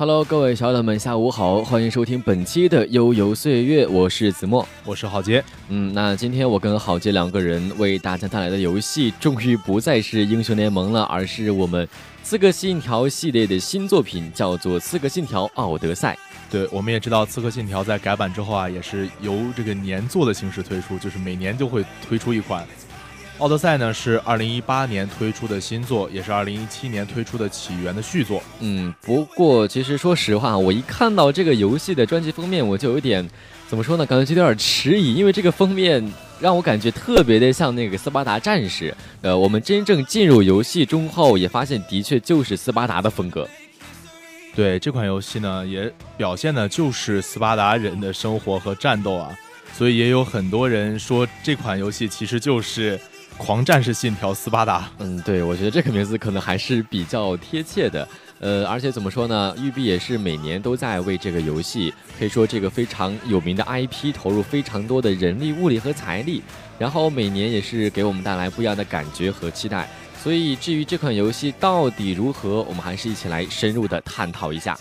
Hello，各位小伙伴们，下午好，欢迎收听本期的悠游岁月，我是子墨，我是郝杰。嗯，那今天我跟郝杰两个人为大家带来的游戏，终于不再是英雄联盟了，而是我们刺客信条系列的新作品，叫做刺客信条奥德赛。对，我们也知道刺客信条在改版之后啊，也是由这个年作的形式推出，就是每年就会推出一款。奥德赛呢是二零一八年推出的新作，也是二零一七年推出的起源的续作。嗯，不过其实说实话，我一看到这个游戏的专辑封面，我就有点怎么说呢？感觉就有点迟疑，因为这个封面让我感觉特别的像那个斯巴达战士。呃，我们真正进入游戏中后，也发现的确就是斯巴达的风格。对这款游戏呢，也表现的就是斯巴达人的生活和战斗啊，所以也有很多人说这款游戏其实就是。狂战士信条斯巴达，嗯，对，我觉得这个名字可能还是比较贴切的，呃，而且怎么说呢，育碧也是每年都在为这个游戏，可以说这个非常有名的 IP 投入非常多的人力、物力和财力，然后每年也是给我们带来不一样的感觉和期待，所以至于这款游戏到底如何，我们还是一起来深入的探讨一下。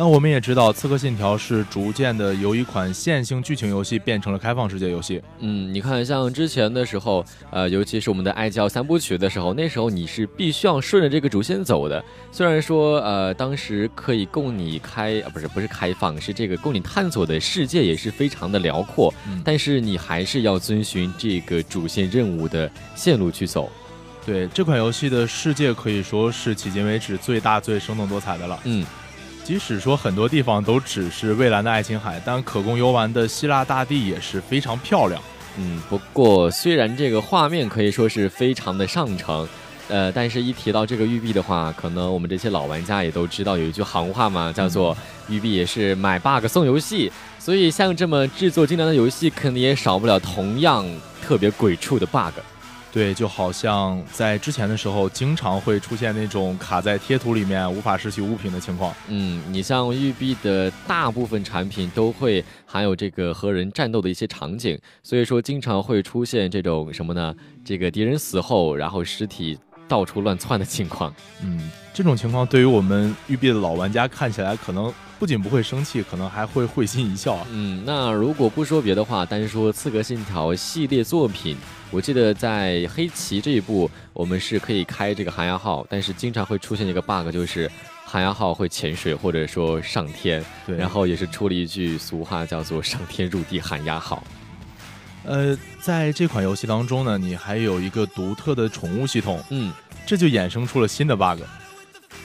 那我们也知道，《刺客信条》是逐渐的由一款线性剧情游戏变成了开放世界游戏。嗯，你看，像之前的时候，呃，尤其是我们的《爱教三部曲》的时候，那时候你是必须要顺着这个主线走的。虽然说，呃，当时可以供你开，呃不是不是开放，是这个供你探索的世界也是非常的辽阔，但是你还是要遵循这个主线任务的线路去走。对这款游戏的世界可以说是迄今为止最大、最生动多彩的了。嗯。即使说很多地方都只是蔚蓝的爱琴海，但可供游玩的希腊大地也是非常漂亮。嗯，不过虽然这个画面可以说是非常的上乘，呃，但是一提到这个育碧的话，可能我们这些老玩家也都知道有一句行话嘛，叫做育碧也是买 bug 送游戏。所以像这么制作精良的游戏，肯定也少不了同样特别鬼畜的 bug。对，就好像在之前的时候，经常会出现那种卡在贴图里面无法拾取物品的情况。嗯，你像育碧的大部分产品都会含有这个和人战斗的一些场景，所以说经常会出现这种什么呢？这个敌人死后，然后尸体到处乱窜的情况。嗯，这种情况对于我们育碧的老玩家看起来可能。不仅不会生气，可能还会会心一笑。嗯，那如果不说别的话，单说《刺客信条》系列作品，我记得在黑旗这一部，我们是可以开这个寒鸦号，但是经常会出现一个 bug，就是寒鸦号会潜水或者说上天。对，然后也是出了一句俗话，叫做“上天入地寒鸦号”。呃，在这款游戏当中呢，你还有一个独特的宠物系统。嗯，这就衍生出了新的 bug。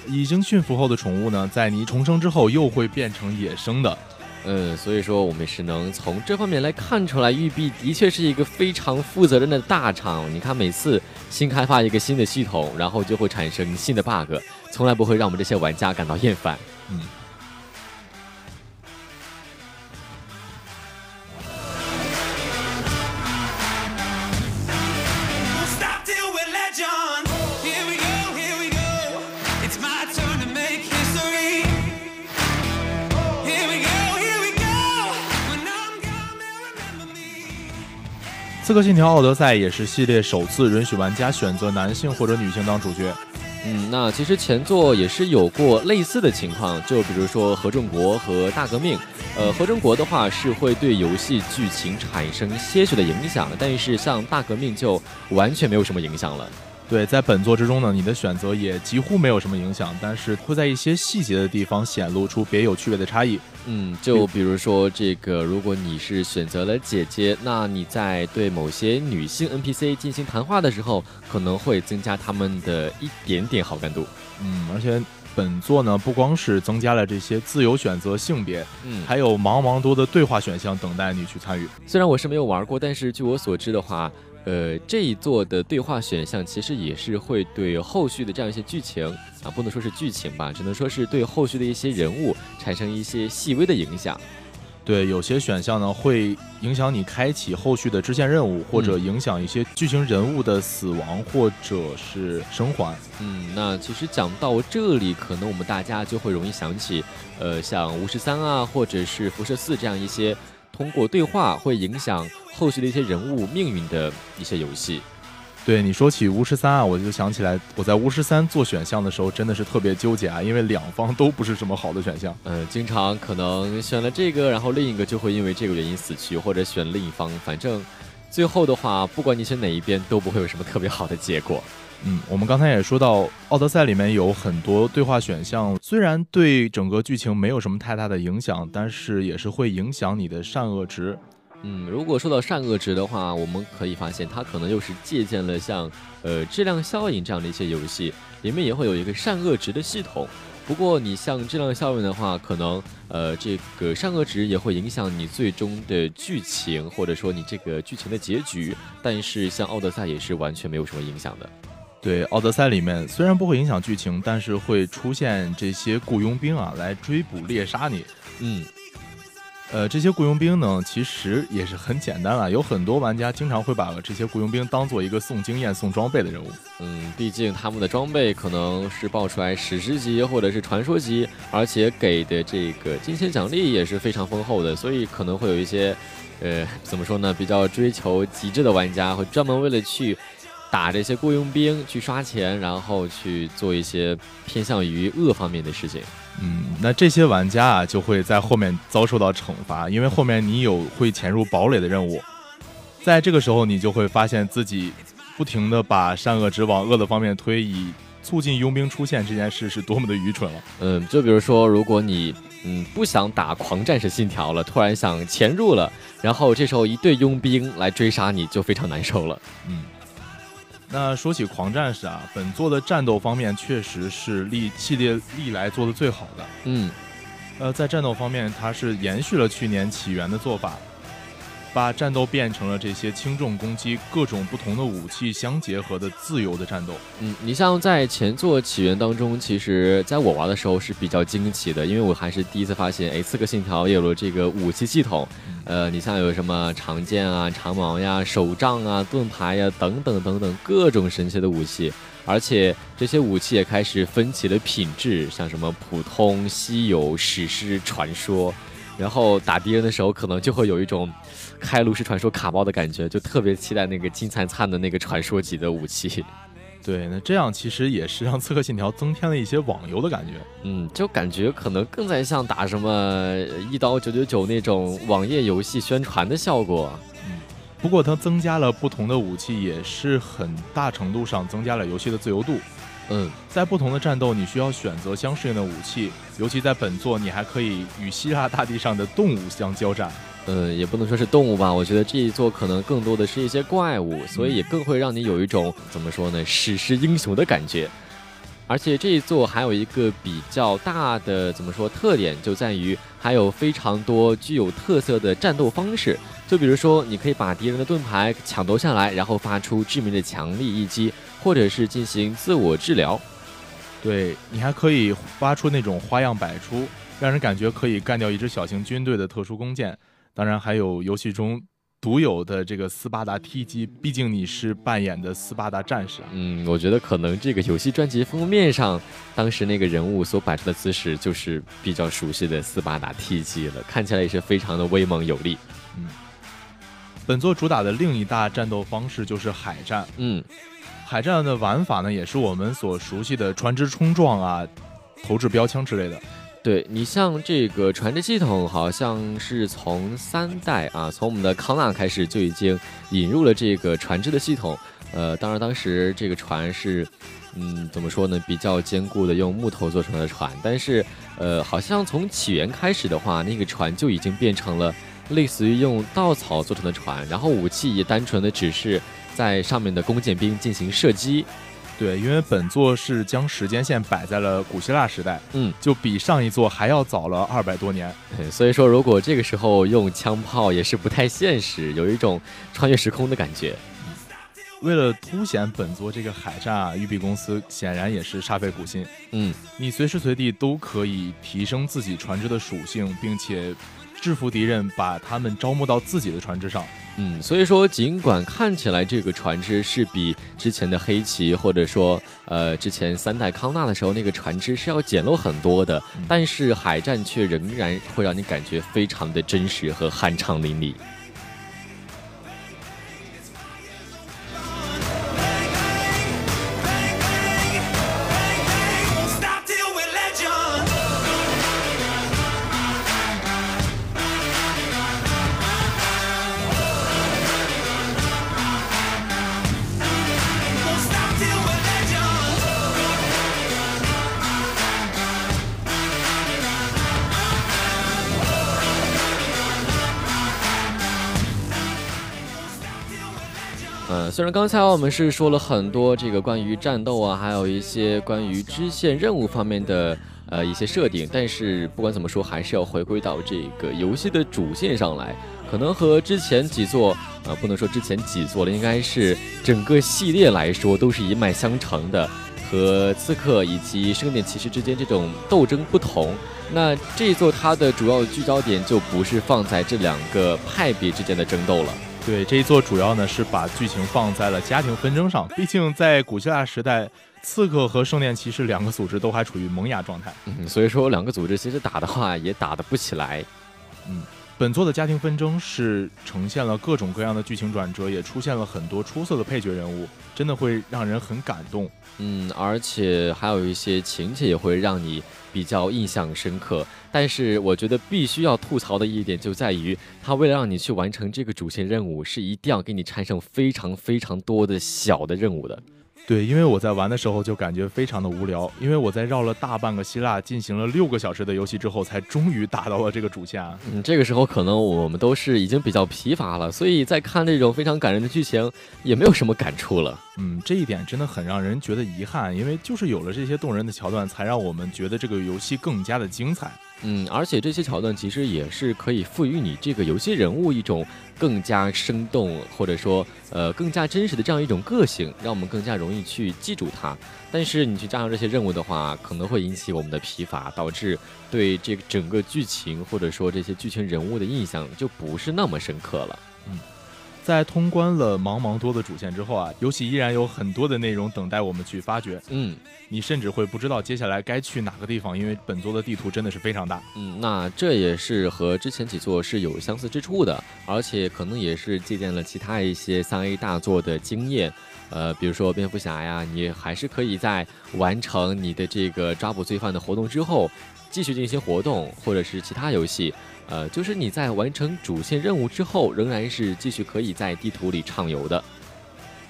已经驯服后的宠物呢，在你重生之后又会变成野生的，嗯，所以说我们是能从这方面来看出来，育碧的确是一个非常负责任的大厂。你看，每次新开发一个新的系统，然后就会产生新的 bug，从来不会让我们这些玩家感到厌烦。嗯。《刺客信条：奥德赛》也是系列首次允许玩家选择男性或者女性当主角。嗯，那其实前作也是有过类似的情况，就比如说《合众国》和《大革命》。呃，《合众国》的话是会对游戏剧情产生些许的影响，但是像《大革命》就完全没有什么影响了。对，在本作之中呢，你的选择也几乎没有什么影响，但是会在一些细节的地方显露出别有趣味的差异。嗯，就比如说这个，如果你是选择了姐姐，那你在对某些女性 NPC 进行谈话的时候，可能会增加他们的一点点好感度。嗯，而且本作呢，不光是增加了这些自由选择性别，嗯，还有茫茫多的对话选项等待你去参与。虽然我是没有玩过，但是据我所知的话。呃，这一座的对话选项其实也是会对后续的这样一些剧情啊，不能说是剧情吧，只能说是对后续的一些人物产生一些细微的影响。对，有些选项呢会影响你开启后续的支线任务，或者影响一些剧情人物的死亡或者是生还。嗯，那其实讲到这里，可能我们大家就会容易想起，呃，像巫师三啊，或者是辐射四这样一些通过对话会影响后续的一些人物命运的一些游戏。对你说起巫师三啊，我就想起来我在巫师三做选项的时候真的是特别纠结啊，因为两方都不是什么好的选项。嗯，经常可能选了这个，然后另一个就会因为这个原因死去，或者选另一方，反正最后的话，不管你选哪一边，都不会有什么特别好的结果。嗯，我们刚才也说到，《奥德赛》里面有很多对话选项，虽然对整个剧情没有什么太大的影响，但是也是会影响你的善恶值。嗯，如果说到善恶值的话，我们可以发现它可能又是借鉴了像呃质量效应这样的一些游戏，里面也会有一个善恶值的系统。不过你像质量效应的话，可能呃这个善恶值也会影响你最终的剧情，或者说你这个剧情的结局。但是像奥德赛也是完全没有什么影响的。对，奥德赛里面虽然不会影响剧情，但是会出现这些雇佣兵啊来追捕猎杀你。嗯。呃，这些雇佣兵呢，其实也是很简单了。有很多玩家经常会把这些雇佣兵当做一个送经验、送装备的任务。嗯，毕竟他们的装备可能是爆出来史诗级或者是传说级，而且给的这个金钱奖励也是非常丰厚的，所以可能会有一些，呃，怎么说呢，比较追求极致的玩家会专门为了去打这些雇佣兵去刷钱，然后去做一些偏向于恶方面的事情。嗯，那这些玩家啊，就会在后面遭受到惩罚，因为后面你有会潜入堡垒的任务，在这个时候，你就会发现自己不停的把善恶值往恶的方面推，以促进佣兵出现这件事是多么的愚蠢了。嗯，就比如说，如果你嗯不想打狂战士信条了，突然想潜入了，然后这时候一队佣兵来追杀你，就非常难受了。嗯。那说起狂战士啊，本作的战斗方面确实是历系列历来做的最好的。嗯，呃，在战斗方面，它是延续了去年起源的做法。把战斗变成了这些轻重攻击、各种不同的武器相结合的自由的战斗。嗯，你像在前作起源当中，其实在我玩的时候是比较惊奇的，因为我还是第一次发现，哎，刺客信条也有了这个武器系统。呃，你像有什么长剑啊、长矛呀、手杖啊、盾牌呀等等等等各种神奇的武器，而且这些武器也开始分起了品质，像什么普通、稀有、史诗、传说。然后打敌人的时候，可能就会有一种开炉石传说卡包的感觉，就特别期待那个金灿灿的那个传说级的武器。对，那这样其实也是让刺客信条增添了一些网游的感觉。嗯，就感觉可能更在像打什么一刀九九九那种网页游戏宣传的效果。嗯，不过它增加了不同的武器，也是很大程度上增加了游戏的自由度。嗯，在不同的战斗，你需要选择相适应的武器。尤其在本作，你还可以与希腊大地上的动物相交战。嗯，也不能说是动物吧，我觉得这一座可能更多的是一些怪物，所以也更会让你有一种怎么说呢，史诗英雄的感觉。而且这一座还有一个比较大的怎么说特点，就在于还有非常多具有特色的战斗方式。就比如说，你可以把敌人的盾牌抢夺下来，然后发出致命的强力一击，或者是进行自我治疗。对你还可以发出那种花样百出，让人感觉可以干掉一支小型军队的特殊弓箭。当然，还有游戏中独有的这个斯巴达踢击，毕竟你是扮演的斯巴达战士啊。嗯，我觉得可能这个游戏专辑封面上当时那个人物所摆出的姿势，就是比较熟悉的斯巴达踢击了，看起来也是非常的威猛有力。嗯。本作主打的另一大战斗方式就是海战。嗯，海战的玩法呢，也是我们所熟悉的船只冲撞啊、投掷标枪之类的。对你像这个船只系统，好像是从三代啊，从我们的康纳开始就已经引入了这个船只的系统。呃，当然当时这个船是，嗯，怎么说呢，比较坚固的，用木头做成的船。但是，呃，好像从起源开始的话，那个船就已经变成了。类似于用稻草做成的船，然后武器也单纯的只是在上面的弓箭兵进行射击。对，因为本作是将时间线摆在了古希腊时代，嗯，就比上一座还要早了二百多年。所以说，如果这个时候用枪炮也是不太现实，有一种穿越时空的感觉。为了凸显本作这个海战啊，育碧公司显然也是煞费苦心。嗯，你随时随地都可以提升自己船只的属性，并且。制服敌人，把他们招募到自己的船只上。嗯，所以说，尽管看起来这个船只是比之前的黑旗或者说呃之前三代康纳的时候那个船只是要简陋很多的，但是海战却仍然会让你感觉非常的真实和酣畅淋漓。虽然刚才我们是说了很多这个关于战斗啊，还有一些关于支线任务方面的呃一些设定，但是不管怎么说，还是要回归到这个游戏的主线上来。可能和之前几座，呃，不能说之前几座了，应该是整个系列来说都是一脉相承的。和刺客以及圣殿骑士之间这种斗争不同，那这一座它的主要聚焦点就不是放在这两个派别之间的争斗了。对这一座主要呢是把剧情放在了家庭纷争上，毕竟在古希腊时代，刺客和圣殿骑士两个组织都还处于萌芽状态，嗯，所以说两个组织其实打的话也打得不起来。嗯，本作的家庭纷争是呈现了各种各样的剧情转折，也出现了很多出色的配角人物，真的会让人很感动。嗯，而且还有一些情节也会让你比较印象深刻。但是我觉得必须要吐槽的一点就在于，他为了让你去完成这个主线任务，是一定要给你产生非常非常多的小的任务的。对，因为我在玩的时候就感觉非常的无聊，因为我在绕了大半个希腊进行了六个小时的游戏之后，才终于打到了这个主线。嗯，这个时候可能我们都是已经比较疲乏了，所以在看这种非常感人的剧情，也没有什么感触了。嗯，这一点真的很让人觉得遗憾，因为就是有了这些动人的桥段，才让我们觉得这个游戏更加的精彩。嗯，而且这些桥段其实也是可以赋予你这个游戏人物一种更加生动，或者说呃更加真实的这样一种个性，让我们更加容易去记住它。但是你去加上这些任务的话，可能会引起我们的疲乏，导致对这个整个剧情或者说这些剧情人物的印象就不是那么深刻了。嗯。在通关了茫茫多的主线之后啊，游戏依然有很多的内容等待我们去发掘。嗯，你甚至会不知道接下来该去哪个地方，因为本作的地图真的是非常大。嗯，那这也是和之前几座是有相似之处的，而且可能也是借鉴了其他一些三 A 大作的经验。呃，比如说蝙蝠侠呀，你还是可以在完成你的这个抓捕罪犯的活动之后，继续进行活动，或者是其他游戏。呃，就是你在完成主线任务之后，仍然是继续可以在地图里畅游的。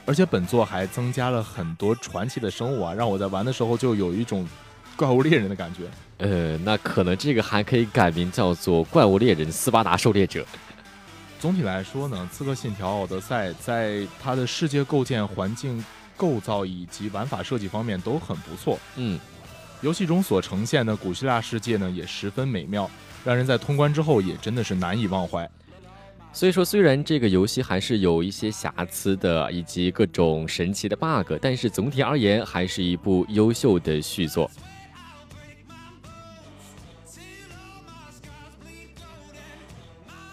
而且本作还增加了很多传奇的生物啊，让我在玩的时候就有一种怪物猎人的感觉。呃，那可能这个还可以改名叫做怪物猎人斯巴达狩猎者。总体来说呢，《刺客信条：奥德赛》在它的世界构建、环境构造以及玩法设计方面都很不错。嗯，游戏中所呈现的古希腊世界呢，也十分美妙。让人在通关之后也真的是难以忘怀。所以说，虽然这个游戏还是有一些瑕疵的，以及各种神奇的 bug，但是总体而言还是一部优秀的续作。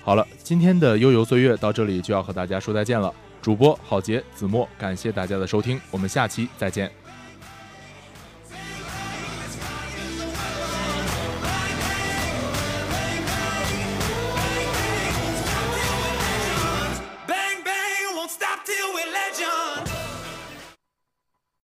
好了，今天的悠游岁月到这里就要和大家说再见了。主播郝杰、子墨，感谢大家的收听，我们下期再见。